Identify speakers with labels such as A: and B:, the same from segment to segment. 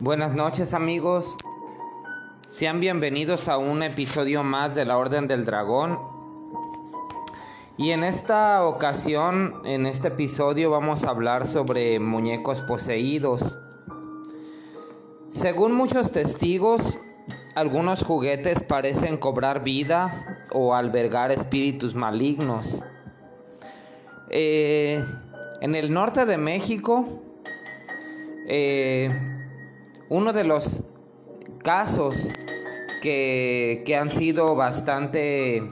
A: Buenas noches amigos, sean bienvenidos a un episodio más de la Orden del Dragón. Y en esta ocasión, en este episodio vamos a hablar sobre muñecos poseídos. Según muchos testigos, algunos juguetes parecen cobrar vida o albergar espíritus malignos. Eh, en el norte de México, eh, uno de los casos que, han sido bastante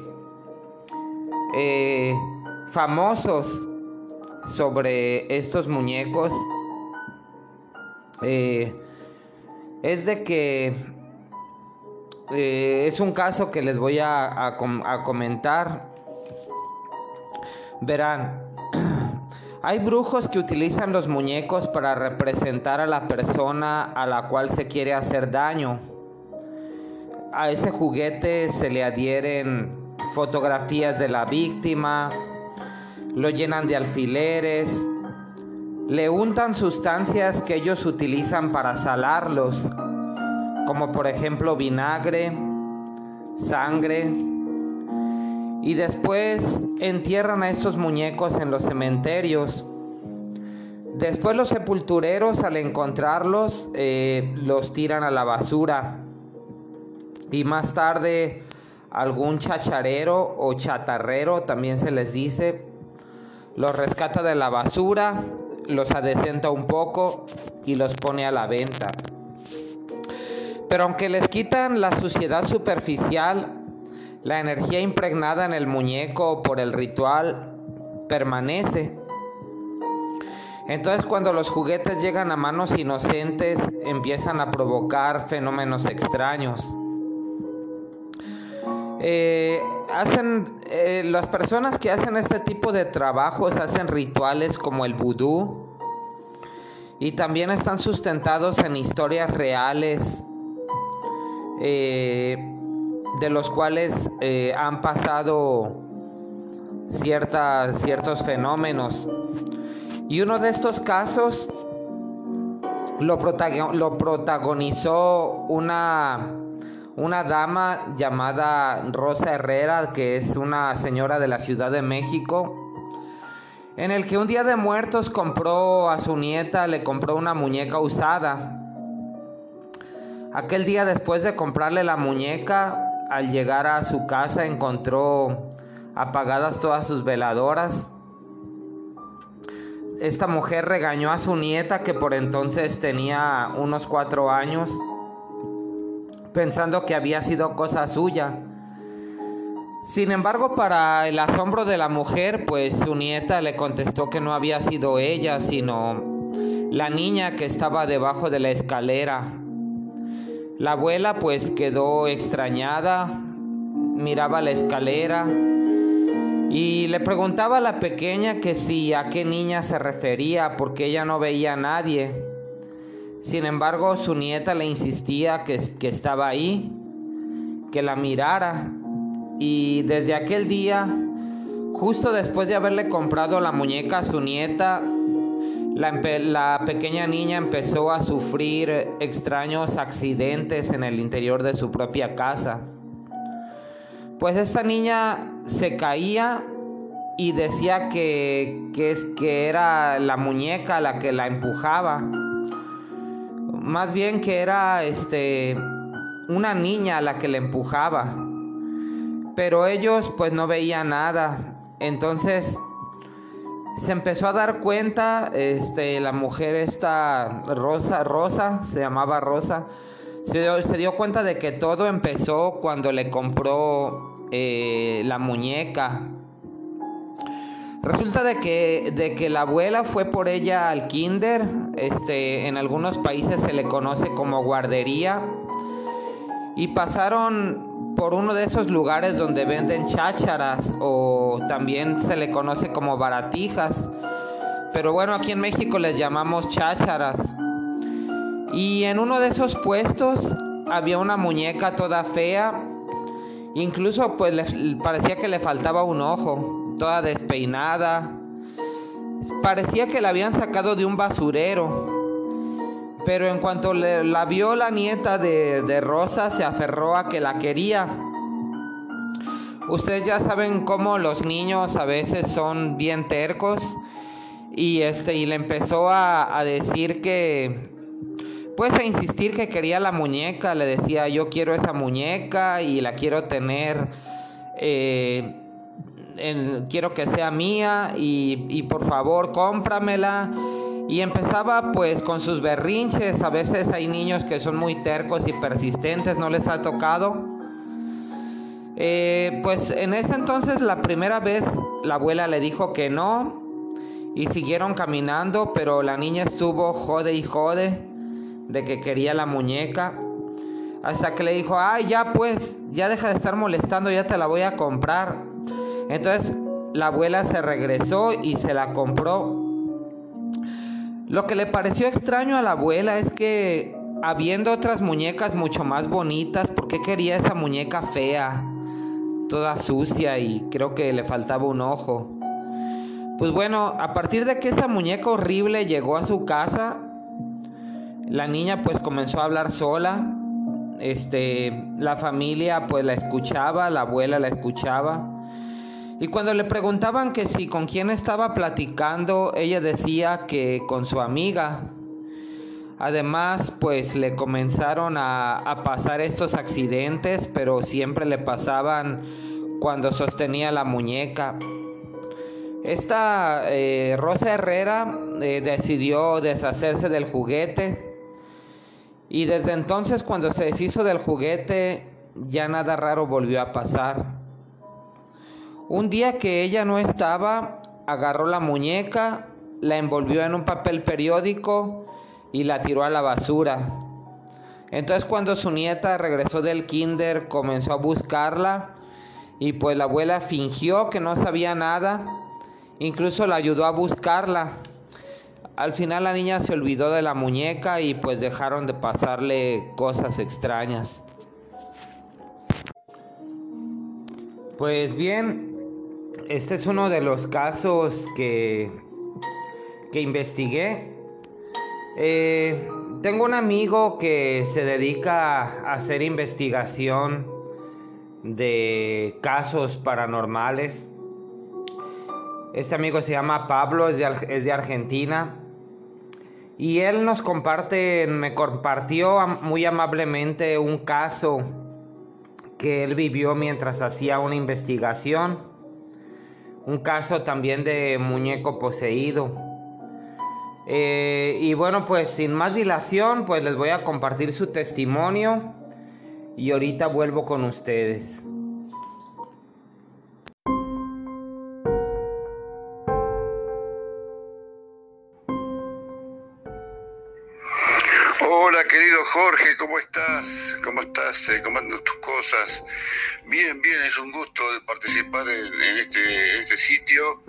A: eh, famosos sobre estos muñecos eh, es de que es un caso que les voy a, a comentar. Verán, hay brujos que utilizan los muñecos para representar a la persona a la cual se quiere hacer daño. A ese juguete se le adhieren fotografías de la víctima, lo llenan de alfileres, le untan sustancias que ellos utilizan para salarlos, como por ejemplo vinagre, sangre, y después entierran a estos muñecos en los cementerios. Después los sepultureros al encontrarlos eh, los tiran a la basura y más tarde algún chacharero o chatarrero también se les dice los rescata de la basura, los adecenta un poco y los pone a la venta. Pero aunque les quitan la suciedad superficial, la energía impregnada en el muñeco por el ritual permanece. Entonces cuando los juguetes llegan a manos inocentes empiezan a provocar fenómenos extraños. Eh, hacen eh, las personas que hacen este tipo de trabajos hacen rituales como el vudú y también están sustentados en historias reales eh, de los cuales eh, han pasado ciertas, ciertos fenómenos. Y uno de estos casos lo, lo protagonizó una, una dama llamada Rosa Herrera, que es una señora de la Ciudad de México, en el que un día de muertos compró a su nieta, le compró una muñeca usada. Aquel día después de comprarle la muñeca, al llegar a su casa encontró apagadas todas sus veladoras. Esta mujer regañó a su nieta que por entonces tenía unos cuatro años, pensando que había sido cosa suya. Sin embargo, para el asombro de la mujer, pues su nieta le contestó que no había sido ella, sino la niña que estaba debajo de la escalera la abuela pues quedó extrañada, miraba la escalera y le preguntaba a la pequeña que si a qué niña se refería porque ella no veía a nadie. Sin embargo, su nieta le insistía que, que estaba ahí, que la mirara. Y desde aquel día, justo después de haberle comprado la muñeca a su nieta, la, pequeña niña empezó a sufrir extraños accidentes en el interior de su propia casa. Pues esta niña se caía y decía que, que, que era la muñeca la que la empujaba. Más bien que era este una niña la que la empujaba. Pero ellos pues no veían nada. Entonces se empezó a dar cuenta, este, la mujer esta Rosa, Rosa, se llamaba Rosa, se dio, cuenta de que todo empezó cuando le compró eh, la muñeca. Resulta de que, de que la abuela fue por ella al kinder, este, en algunos países se le conoce como guardería, y pasaron por uno de esos lugares donde venden chácharas o también se le conoce como baratijas. Pero bueno, aquí en México les llamamos chácharas. Y en uno de esos puestos había una muñeca toda fea. Incluso pues le, parecía que le faltaba un ojo, toda despeinada. Parecía que la habían sacado de un basurero. Pero en cuanto la vio la nieta de, de Rosa, se aferró a que la quería. Ustedes ya saben cómo los niños a veces son bien tercos. Y este y le empezó a, decir que pues a insistir que quería la muñeca. Le decía yo quiero esa muñeca y la quiero tener eh, quiero que sea mía y, y por favor cómpramela y empezaba pues con sus berrinches a veces hay niños que son muy tercos y persistentes no les ha tocado eh, pues en ese entonces la primera vez la abuela le dijo que no y siguieron caminando, pero la niña estuvo jode y jode de que quería la muñeca. Hasta que le dijo, ay, ya pues, ya deja de estar molestando, ya te la voy a comprar. Entonces la abuela se regresó y se la compró. Lo que le pareció extraño a la abuela es que habiendo otras muñecas mucho más bonitas, ¿por qué quería esa muñeca fea, toda sucia y creo que le faltaba un ojo? Pues bueno, a partir de que esa muñeca horrible llegó a su casa, la niña pues comenzó a hablar sola. Este, la familia pues la escuchaba, la abuela la escuchaba. Y cuando le preguntaban que si con quién estaba platicando, ella decía que con su amiga. Además, pues le comenzaron a, pasar estos accidentes, pero siempre le pasaban cuando sostenía la muñeca. Esta eh, Rosa Herrera eh, decidió deshacerse del juguete y desde entonces cuando se deshizo del juguete ya nada raro volvió a pasar. Un día que ella no estaba, agarró la muñeca, la envolvió en un papel periódico y la tiró a la basura. Entonces cuando su nieta regresó del kinder comenzó a buscarla y pues la abuela fingió que no sabía nada Incluso la ayudó a buscarla. Al final la niña se olvidó de la muñeca y pues dejaron de pasarle cosas extrañas. Pues bien, este es uno de los casos que, que investigué. Eh, tengo un amigo que se dedica a hacer investigación de casos paranormales. Este amigo se llama Pablo, es de, Argentina. Y él nos comparte, me compartió muy amablemente un caso que él vivió mientras hacía una investigación. Un caso también de muñeco poseído. Eh, y bueno, pues sin más dilación, pues les voy a compartir su testimonio y ahorita vuelvo con ustedes.
B: Jorge, ¿cómo estás? ¿Cómo estás? Eh, ¿Cómo andan tus cosas? Bien, bien, es un gusto participar en, este, este, sitio.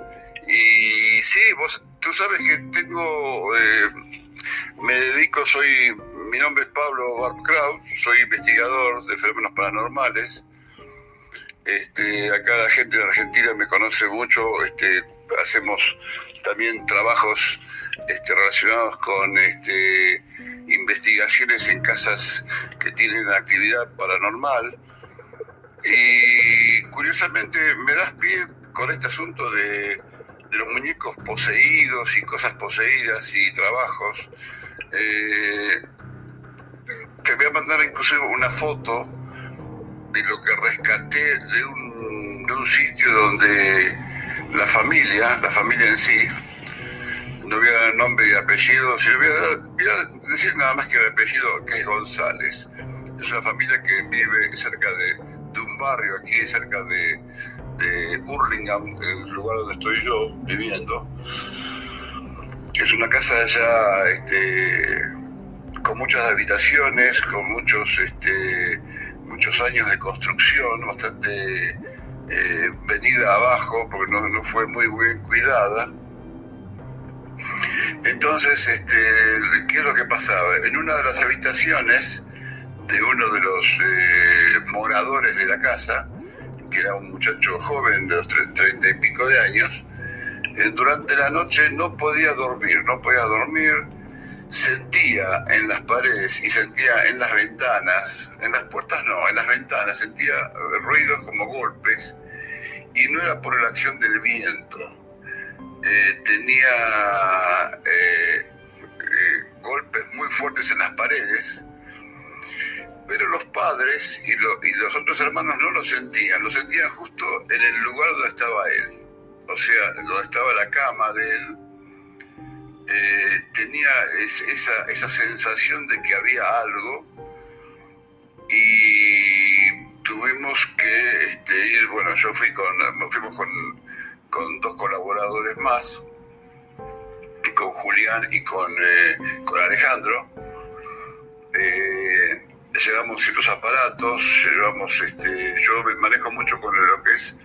B: Y sí, vos, tú sabes que tengo, eh, me dedico, soy, mi nombre es Pablo Barbkraut, soy investigador de fenómenos paranormales. Este, acá la gente de Argentina me conoce mucho, este, hacemos también trabajos este, relacionados con este, investigaciones en casas que tienen actividad paranormal. Y curiosamente me das pie con este asunto de, los muñecos poseídos y cosas poseídas y trabajos. Eh, te voy a mandar incluso una foto de lo que rescaté de un, de un sitio donde la familia, la familia en sí, no voy a dar nombre y apellido, sino voy a, decir nada más que el apellido, que es González. Es una familia que vive cerca de, un barrio aquí, cerca de, de el lugar donde estoy yo viviendo. Es una casa ya este, con muchas habitaciones, con muchos, este, muchos años de construcción, bastante eh, venida abajo, porque no, no fue muy bien cuidada entonces, este, ¿qué es lo que pasaba? En una de las habitaciones de uno de los eh, moradores de la casa, que era un muchacho joven de los treinta y pico de años, eh, durante la noche no podía dormir, no podía dormir, sentía en las paredes y sentía en las ventanas, en las puertas no, en las ventanas sentía ruidos como golpes y no era por la acción del viento. Tenía eh, eh, golpes muy fuertes en las paredes, pero los padres y, y los otros hermanos no lo sentían, lo sentían justo en el lugar donde estaba él, o sea, donde estaba la cama de él. Eh, tenía esa, esa sensación de que había algo y tuvimos que este, ir, bueno, yo fui con, fuimos con, con dos colaboradores más, con Julián y con, eh, con Alejandro. Eh, llevamos ciertos aparatos, llevamos, este, yo me manejo mucho con lo que es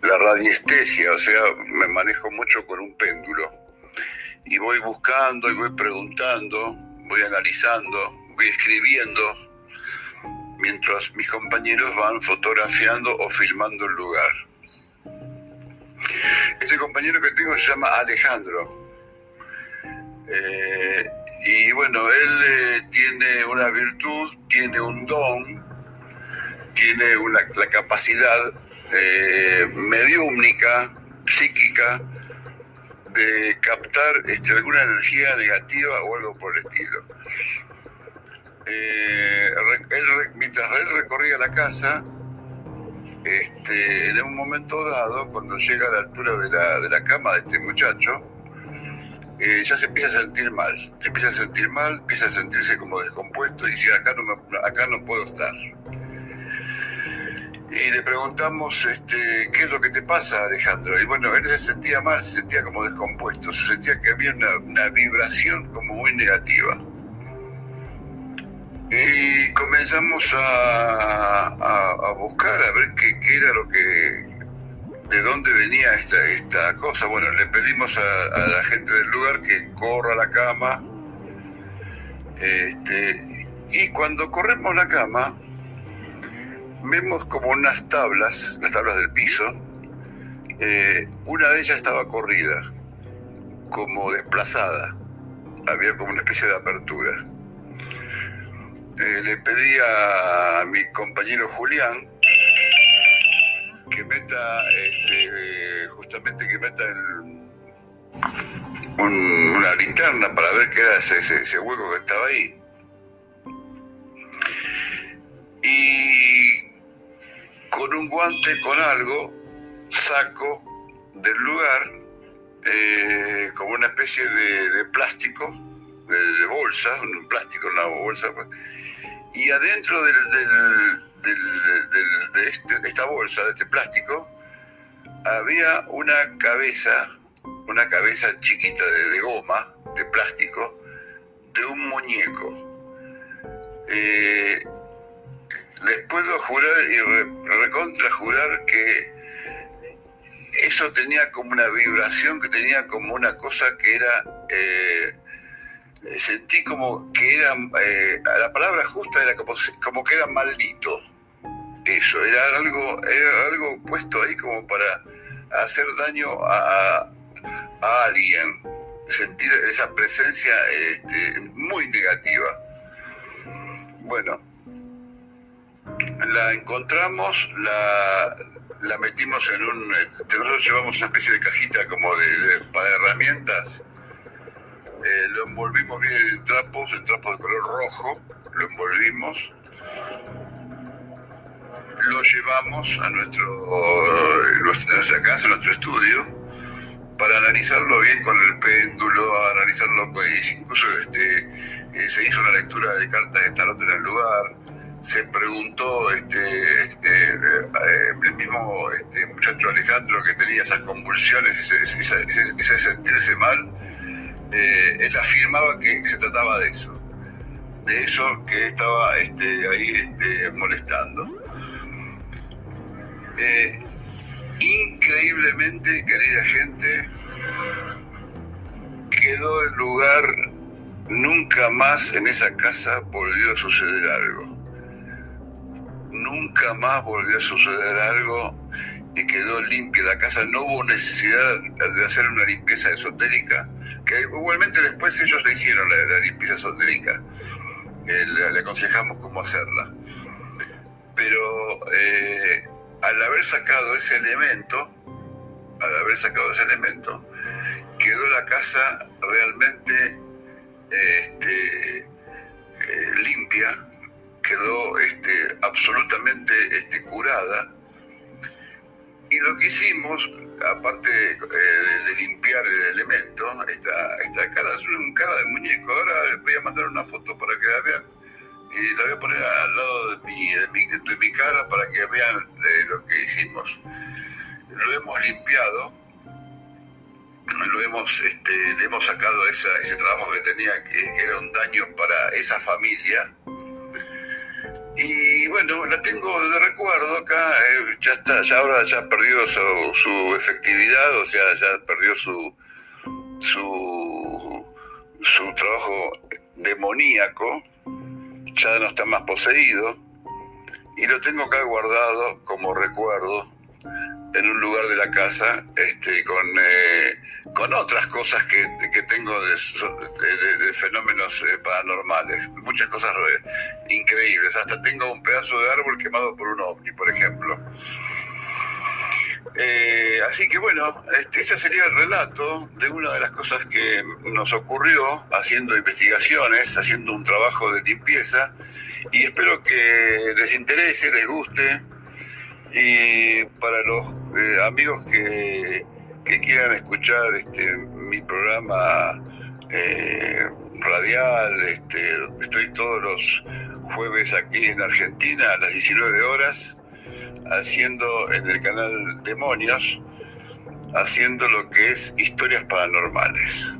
B: la radiestesia, o sea, me manejo mucho con un péndulo y voy buscando y voy preguntando, voy analizando, voy escribiendo, mientras mis compañeros van fotografiando o filmando el lugar. Este compañero que tengo se llama Alejandro. Eh, y bueno, él eh, tiene una virtud, tiene un don, tiene una, la capacidad eh, mediúmnica, psíquica, de captar este, alguna energía negativa o algo por el estilo. Eh, mientras él recorría la casa, este, en un momento dado, cuando llega a la altura de la, de la cama de este muchacho, eh, ya se empieza a sentir mal, se empieza a sentir mal, empieza a sentirse como descompuesto y dice, acá no, me, acá no puedo estar y le preguntamos este, qué es lo que te pasa, Alejandro. Y bueno, él se sentía mal, se sentía como descompuesto, se sentía que había una, vibración como muy negativa. Y comenzamos a, buscar, a ver qué, era lo que, de dónde venía esta, esta cosa. Bueno, le pedimos a, la gente del lugar que corra la cama. Este, y cuando corremos la cama, vemos como unas tablas, las tablas del piso, eh, una de ellas estaba corrida, como desplazada, había como una especie de apertura. Eh, le pedí a, mi compañero Julián que meta, este, justamente que meta una linterna para ver qué era ese, ese hueco que estaba ahí. Y con un guante, con algo, saco del lugar eh, como una especie de, plástico, de, bolsa, un plástico, una bolsa, pues, y adentro del, de, este, esta bolsa, de este plástico, había una cabeza, una cabeza chiquita de, goma, de plástico, de un muñeco. Eh, les puedo jurar y recontra jurar que eso tenía como una vibración, que tenía como una cosa que era, eh, sentí como que era, eh, la palabra justa era como, que era maldito. Eso, era algo, era algo puesto ahí como para hacer daño a, alguien, sentir esa presencia este, muy negativa. Bueno, la encontramos, la, la metimos en un... Nosotros llevamos una especie de cajita como de, para herramientas, eh, lo envolvimos bien en trapos, en trapos de color rojo, lo envolvimos, lo llevamos a nuestro, nuestra casa, a nuestro estudio, para analizarlo bien con el péndulo, analizarlo, pues, incluso este, eh, se hizo una lectura de cartas de tarot en el lugar, se preguntó este, este eh, el mismo este, muchacho Alejandro que tenía esas convulsiones, ese, sentirse mal, eh, él afirmaba que se trataba de eso, de eso que estaba este, ahí este, molestando. Eh, increíblemente, querida gente, quedó el lugar, nunca más en esa casa volvió a suceder algo nunca más volvió a suceder algo y quedó limpia la casa. No hubo necesidad de hacer una limpieza esotérica, que igualmente después ellos le hicieron la, limpieza esotérica, le, aconsejamos cómo hacerla. Pero eh, al haber sacado ese elemento, al haber sacado ese elemento, quedó la casa realmente este, eh, limpia, quedó este, absolutamente este, curada. Y lo que hicimos, aparte eh, de, limpiar el elemento, esta, esta cara es una cara de muñeco. Ahora voy a mandar una foto para que la vean y la voy a poner al lado de mi, de mi, de mi cara para que vean eh, lo que hicimos. Lo hemos limpiado, lo hemos, este, le hemos sacado ese trabajo que tenía, que, era un daño para esa familia. Y bueno, la tengo de recuerdo acá, eh, ya está, ya ahora ya perdió su, su, efectividad, o sea, ya perdió su, su, su trabajo demoníaco ya no está más poseído y lo tengo acá guardado como recuerdo en un lugar de la casa este, con, eh, con otras cosas que, que tengo de, fenómenos eh, paranormales, muchas cosas increíbles. Hasta tengo un pedazo de árbol quemado por un ovni, por ejemplo. Eh, así que bueno, este, ese sería el relato de una de las cosas que nos ocurrió haciendo investigaciones, haciendo un trabajo de limpieza y espero que les interese, les guste y para los eh, amigos que, quieran escuchar este, mi programa eh, radial, este, estoy todos los jueves aquí en Argentina a las 19 horas haciendo en el canal Demonios, haciendo lo que es historias paranormales.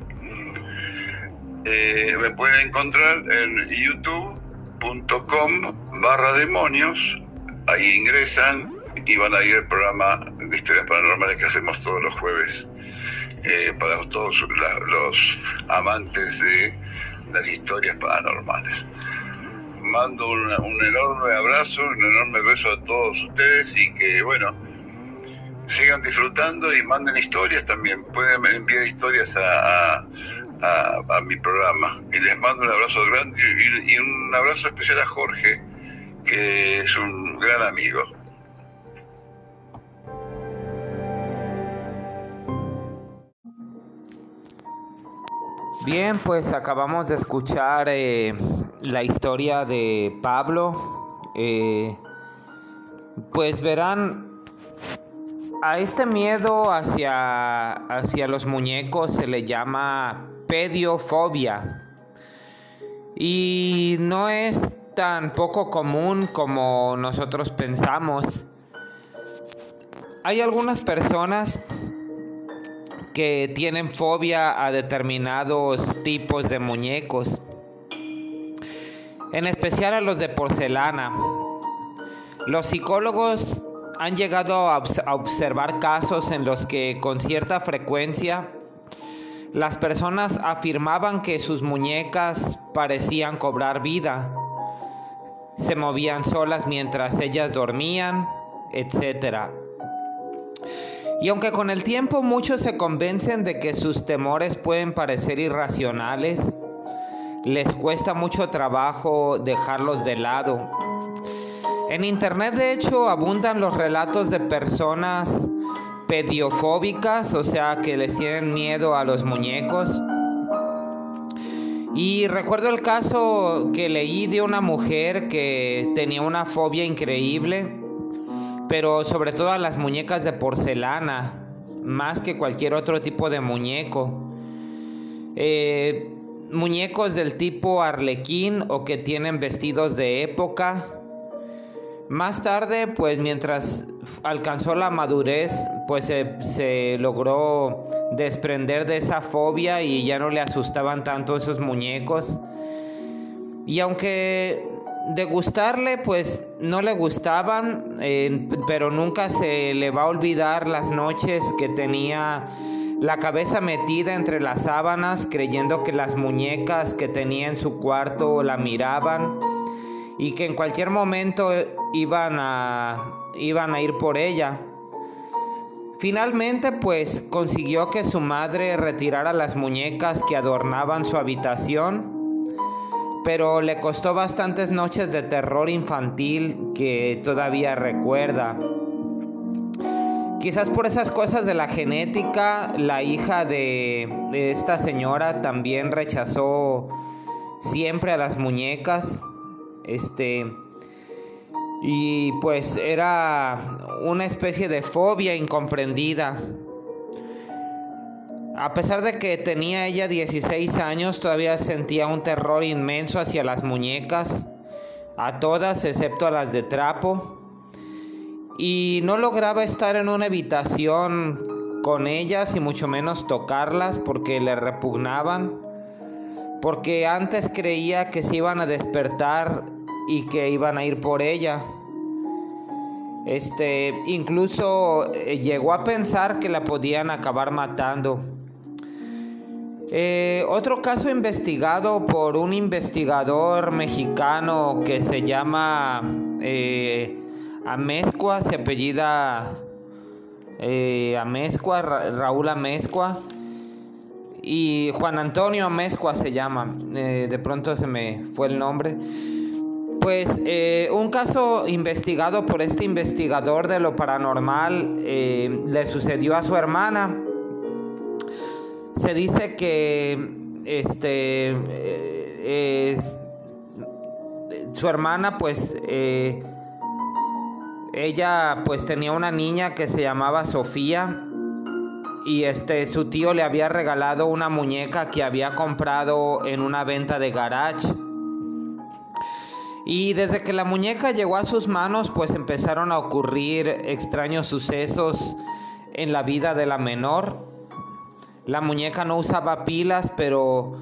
B: Eh, me pueden encontrar en youtube.com barra demonios, ahí ingresan y van a ir el programa de historias paranormales que hacemos todos los jueves eh, para todos los amantes de las historias paranormales mando un, enorme abrazo, un enorme beso a todos ustedes y que, bueno, sigan disfrutando y manden historias también. Pueden enviar historias a, a, mi programa. Y les mando un abrazo grande y, un abrazo especial a Jorge, que es un gran amigo.
A: Bien, pues acabamos de escuchar eh, la historia de Pablo. Eh, pues verán, a este miedo hacia, hacia los muñecos se le llama pediofobia. Y no es tan poco común como nosotros pensamos. Hay algunas personas que tienen fobia a determinados tipos de muñecos, en especial a los de porcelana. Los psicólogos han llegado a observar casos en los que con cierta frecuencia las personas afirmaban que sus muñecas parecían cobrar vida, se movían solas mientras ellas dormían, etc. Y aunque con el tiempo muchos se convencen de que sus temores pueden parecer irracionales, les cuesta mucho trabajo dejarlos de lado. En internet de hecho abundan los relatos de personas pediofóbicas, o sea, que les tienen miedo a los muñecos. Y recuerdo el caso que leí de una mujer que tenía una fobia increíble pero sobre todo a las muñecas de porcelana, más que cualquier otro tipo de muñeco. Eh, muñecos del tipo arlequín o que tienen vestidos de época. Más tarde, pues mientras alcanzó la madurez, pues se logró desprender de esa fobia y ya no le asustaban tanto esos muñecos. Y aunque de gustarle, pues no le gustaban, eh, pero nunca se le va a olvidar las noches que tenía la cabeza metida entre las sábanas, creyendo que las muñecas que tenía en su cuarto la miraban y que en cualquier momento iban a, iban a ir por ella. Finalmente, pues consiguió que su madre retirara las muñecas que adornaban su habitación, pero le costó bastantes noches de terror infantil que todavía recuerda. Quizás por esas cosas de la genética, la hija de, esta señora también rechazó siempre a las muñecas. Este y pues era una especie de fobia incomprendida. A pesar de que tenía ella 16 años, todavía sentía un terror inmenso hacia las muñecas, a todas excepto a las de trapo, y no lograba estar en una habitación con ellas y mucho menos tocarlas porque le repugnaban, porque antes creía que se iban a despertar y que iban a ir por ella. Este, incluso eh, llegó a pensar que la podían acabar matando. Eh, otro caso investigado por un investigador mexicano que se llama eh, Amezcua, se apellida eh, Raúl Amezcua, y Juan Antonio Amezcua se llama, de pronto se me fue el nombre pues eh, un caso investigado por este investigador de lo paranormal eh, le sucedió a su hermana. Se dice que este eh, su hermana pues ella pues tenía una niña que se llamaba Sofía y este su tío le había regalado una muñeca que había comprado en una venta de garage y desde que la muñeca llegó a sus manos, pues empezaron a ocurrir extraños sucesos en la vida de la menor. La muñeca no usaba pilas, pero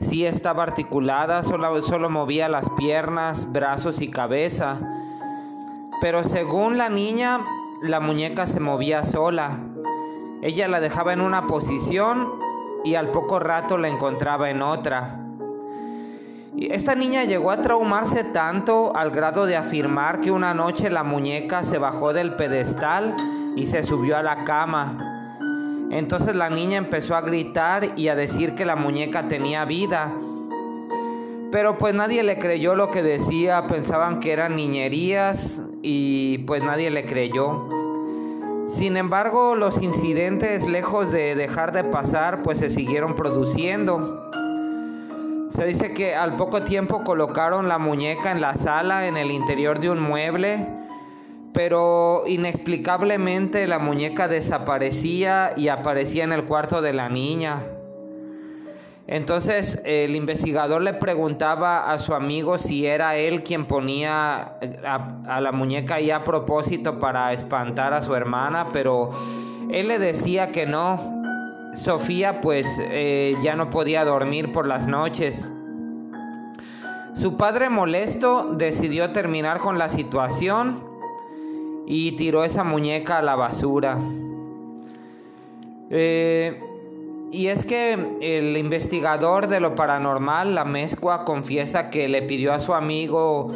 A: sí estaba articulada, solo, solo movía las piernas, brazos y cabeza. Pero según la niña, la muñeca se movía sola. Ella la dejaba en una posición y al poco rato la encontraba en otra. Esta niña llegó a traumarse tanto al grado de afirmar que una noche la muñeca se bajó del pedestal y se subió a la cama. Entonces la niña empezó a gritar y a decir que la muñeca tenía vida. Pero pues nadie le creyó lo que decía, pensaban que eran niñerías y pues nadie le creyó. Sin embargo, los incidentes, lejos de dejar de pasar, pues se siguieron produciendo. Se dice que al poco tiempo colocaron la muñeca en la sala, en el interior de un mueble, pero inexplicablemente la muñeca desaparecía y aparecía en el cuarto de la niña. Entonces el investigador le preguntaba a su amigo si era él quien ponía a, la muñeca ahí a propósito para espantar a su hermana, pero él le decía que no, Sofía pues eh, ya no podía dormir por las noches. Su padre molesto decidió terminar con la situación y tiró esa muñeca a la basura. Eh, y es que el investigador de lo paranormal, la mezcua, confiesa que le pidió a su amigo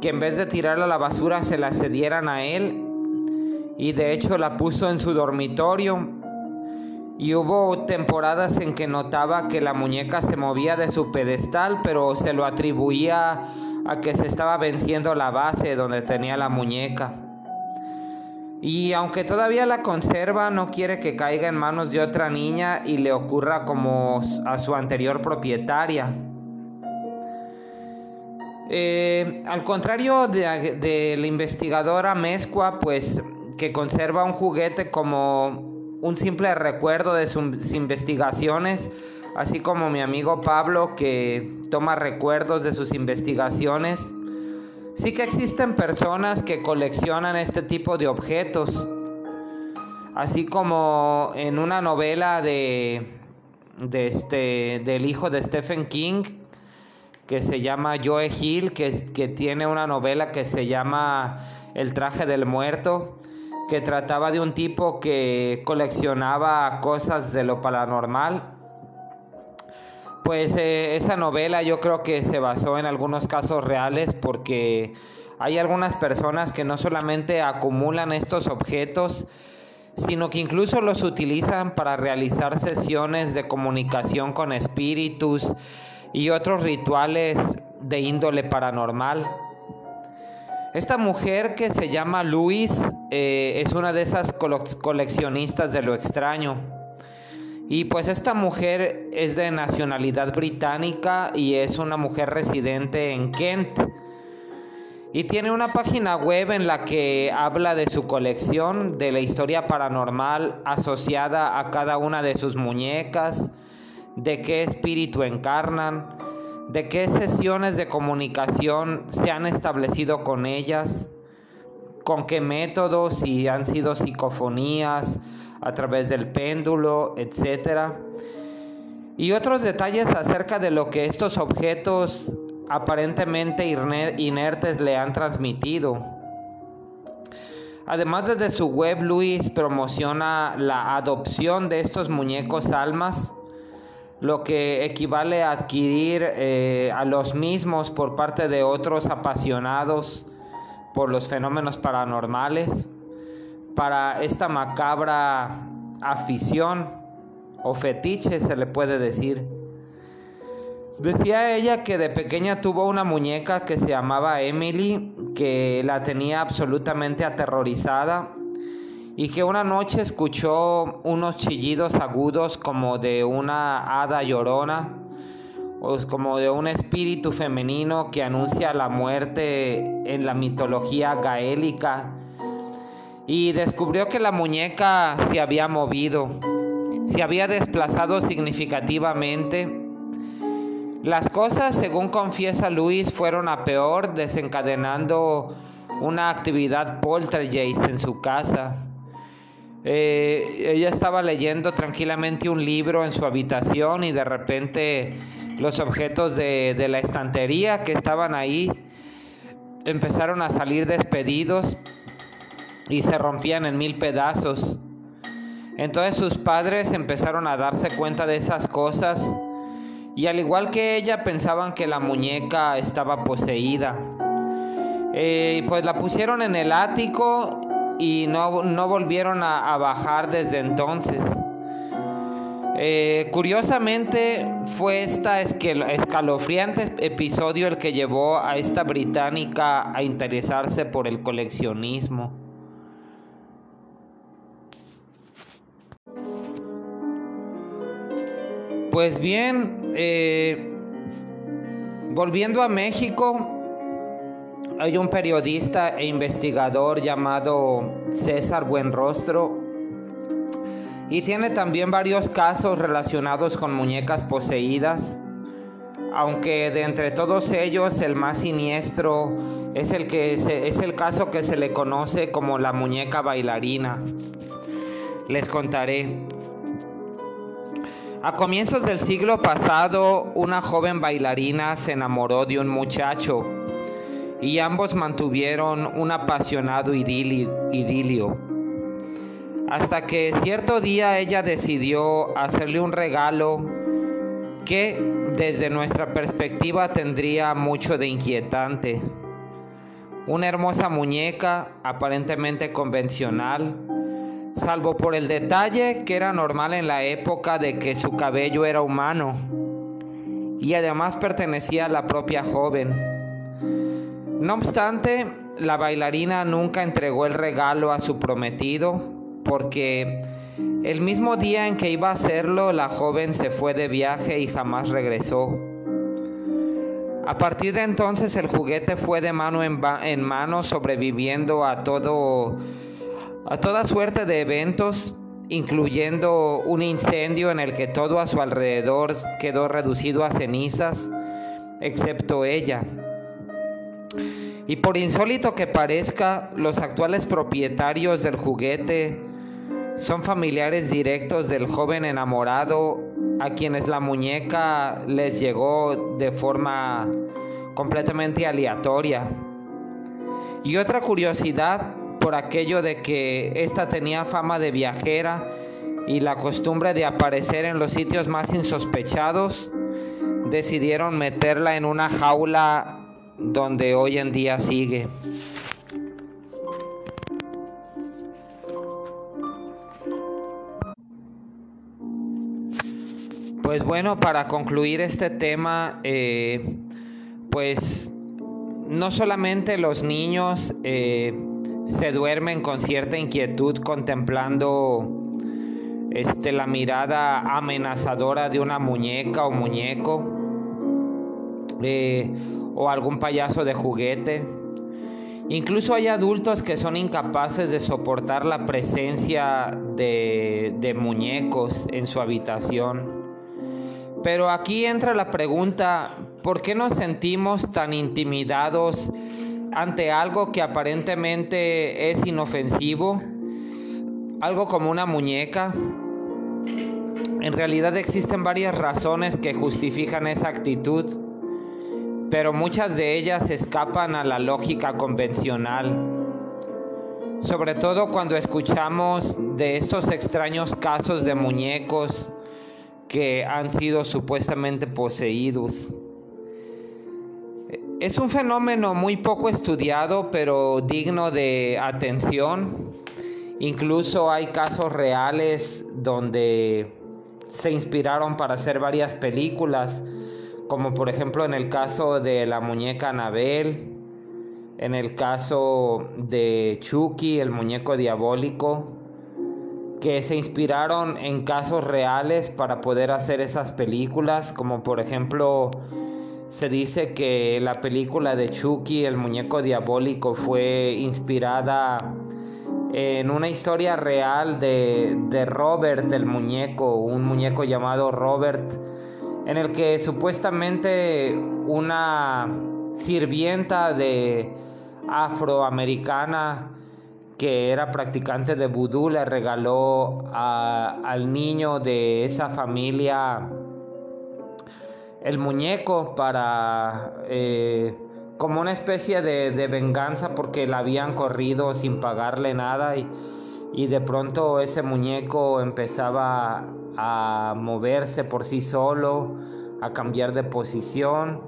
A: que en vez de tirarla a la basura se la cedieran a él y de hecho la puso en su dormitorio y hubo temporadas en que notaba que la muñeca se movía de su pedestal, pero se lo atribuía a que se estaba venciendo la base donde tenía la muñeca. Y aunque todavía la conserva, no quiere que caiga en manos de otra niña y le ocurra como a su anterior propietaria. Eh, al contrario de, la investigadora Mezcua, pues que conserva un juguete como un simple recuerdo de sus investigaciones, así como mi amigo Pablo que toma recuerdos de sus investigaciones. Sí que existen personas que coleccionan este tipo de objetos, así como en una novela de, de este, del hijo de Stephen King, que se llama Joe Hill, que, que tiene una novela que se llama El traje del muerto que trataba de un tipo que coleccionaba cosas de lo paranormal. Pues eh, esa novela yo creo que se basó en algunos casos reales porque hay algunas personas que no solamente acumulan estos objetos, sino que incluso los utilizan para realizar sesiones de comunicación con espíritus y otros rituales de índole paranormal. Esta mujer que se llama Luis eh, es una de esas coleccionistas de lo extraño. Y pues esta mujer es de nacionalidad británica y es una mujer residente en Kent. Y tiene una página web en la que habla de su colección, de la historia paranormal asociada a cada una de sus muñecas, de qué espíritu encarnan, de qué sesiones de comunicación se han establecido con ellas, con qué métodos, si han sido psicofonías a través del péndulo, etc. Y otros detalles acerca de lo que estos objetos aparentemente inertes le han transmitido. Además desde su web Luis promociona la adopción de estos muñecos almas lo que equivale a adquirir eh, a los mismos por parte de otros apasionados por los fenómenos paranormales, para esta macabra afición o fetiche se le puede decir. Decía ella que de pequeña tuvo una muñeca que se llamaba Emily, que la tenía absolutamente aterrorizada y que una noche escuchó unos chillidos agudos como de una hada llorona o como de un espíritu femenino que anuncia la muerte en la mitología gaélica y descubrió que la muñeca se había movido, se había desplazado significativamente. Las cosas, según confiesa Luis, fueron a peor, desencadenando una actividad poltergeist en su casa. Eh, ella estaba leyendo tranquilamente un libro en su habitación y de repente los objetos de, de la estantería que estaban ahí empezaron a salir despedidos y se rompían en mil pedazos. Entonces sus padres empezaron a darse cuenta de esas cosas y al igual que ella pensaban que la muñeca estaba poseída. Eh, pues la pusieron en el ático y no, volvieron a, bajar desde entonces. Eh, curiosamente fue este escalofriante episodio el que llevó a esta británica a interesarse por el coleccionismo. Pues bien, eh, volviendo a México, hay un periodista e investigador llamado César Buenrostro y tiene también varios casos relacionados con muñecas poseídas, aunque de entre todos ellos el más siniestro es el, que es el caso que se le conoce como la muñeca bailarina. Les contaré. A comienzos del siglo pasado, una joven bailarina se enamoró de un muchacho y ambos mantuvieron un apasionado idilio, hasta que cierto día ella decidió hacerle un regalo que desde nuestra perspectiva tendría mucho de inquietante. Una hermosa muñeca aparentemente convencional, salvo por el detalle que era normal en la época de que su cabello era humano y además pertenecía a la propia joven. No obstante, la bailarina nunca entregó el regalo a su prometido porque el mismo día en que iba a hacerlo, la joven se fue de viaje y jamás regresó. A partir de entonces el juguete fue de mano en, mano sobreviviendo a todo a toda suerte de eventos, incluyendo un incendio en el que todo a su alrededor quedó reducido a cenizas, excepto ella. Y por insólito que parezca, los actuales propietarios del juguete son familiares directos del joven enamorado a quienes la muñeca les llegó de forma completamente aleatoria. Y otra curiosidad por aquello de que ésta tenía fama de viajera y la costumbre de aparecer en los sitios más insospechados, decidieron meterla en una jaula donde hoy en día sigue. Pues bueno, para concluir este tema, eh, pues no solamente los niños eh, se duermen con cierta inquietud contemplando este, la mirada amenazadora de una muñeca o muñeco eh, o algún payaso de juguete. Incluso hay adultos que son incapaces de soportar la presencia de, de muñecos en su habitación. Pero aquí entra la pregunta, ¿por qué nos sentimos tan intimidados ante algo que aparentemente es inofensivo? Algo como una muñeca. En realidad existen varias razones que justifican esa actitud, pero muchas de ellas escapan a la lógica convencional. Sobre todo cuando escuchamos de estos extraños casos de muñecos que han sido supuestamente poseídos. Es un fenómeno muy poco estudiado, pero digno de atención. Incluso hay casos reales donde se inspiraron para hacer varias películas, como por ejemplo en el caso de la muñeca Anabel, en el caso de Chucky, el muñeco diabólico, que se inspiraron en casos reales para poder hacer esas películas, como por ejemplo se dice que la película de Chucky, el muñeco diabólico, fue inspirada en una historia real de, de Robert el muñeco, un muñeco llamado Robert, en el que supuestamente una sirvienta de afroamericana que era practicante de vudú le regaló al niño de esa familia el muñeco para eh, como una especie de, venganza porque la habían corrido sin pagarle nada y, de pronto ese muñeco empezaba a moverse por sí solo, a cambiar de posición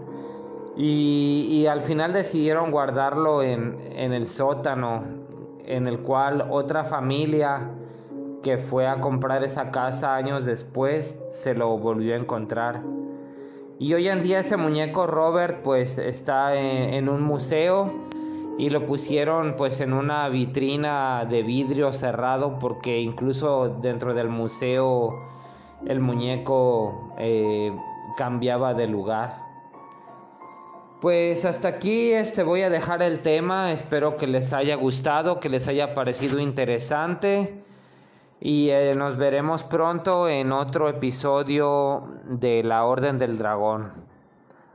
A: y, y al final decidieron guardarlo en, en el sótano en el cual otra familia que fue a comprar esa casa años después se lo volvió a encontrar. Y hoy en día ese muñeco Robert pues está en, un museo y lo pusieron pues en una vitrina de vidrio cerrado porque incluso dentro del museo el muñeco eh, cambiaba de lugar. Pues hasta aquí este voy a dejar el tema, espero que les haya gustado, que les haya parecido interesante y eh, nos veremos pronto en otro episodio de La Orden del Dragón.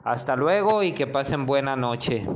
A: Hasta luego y que pasen buena noche.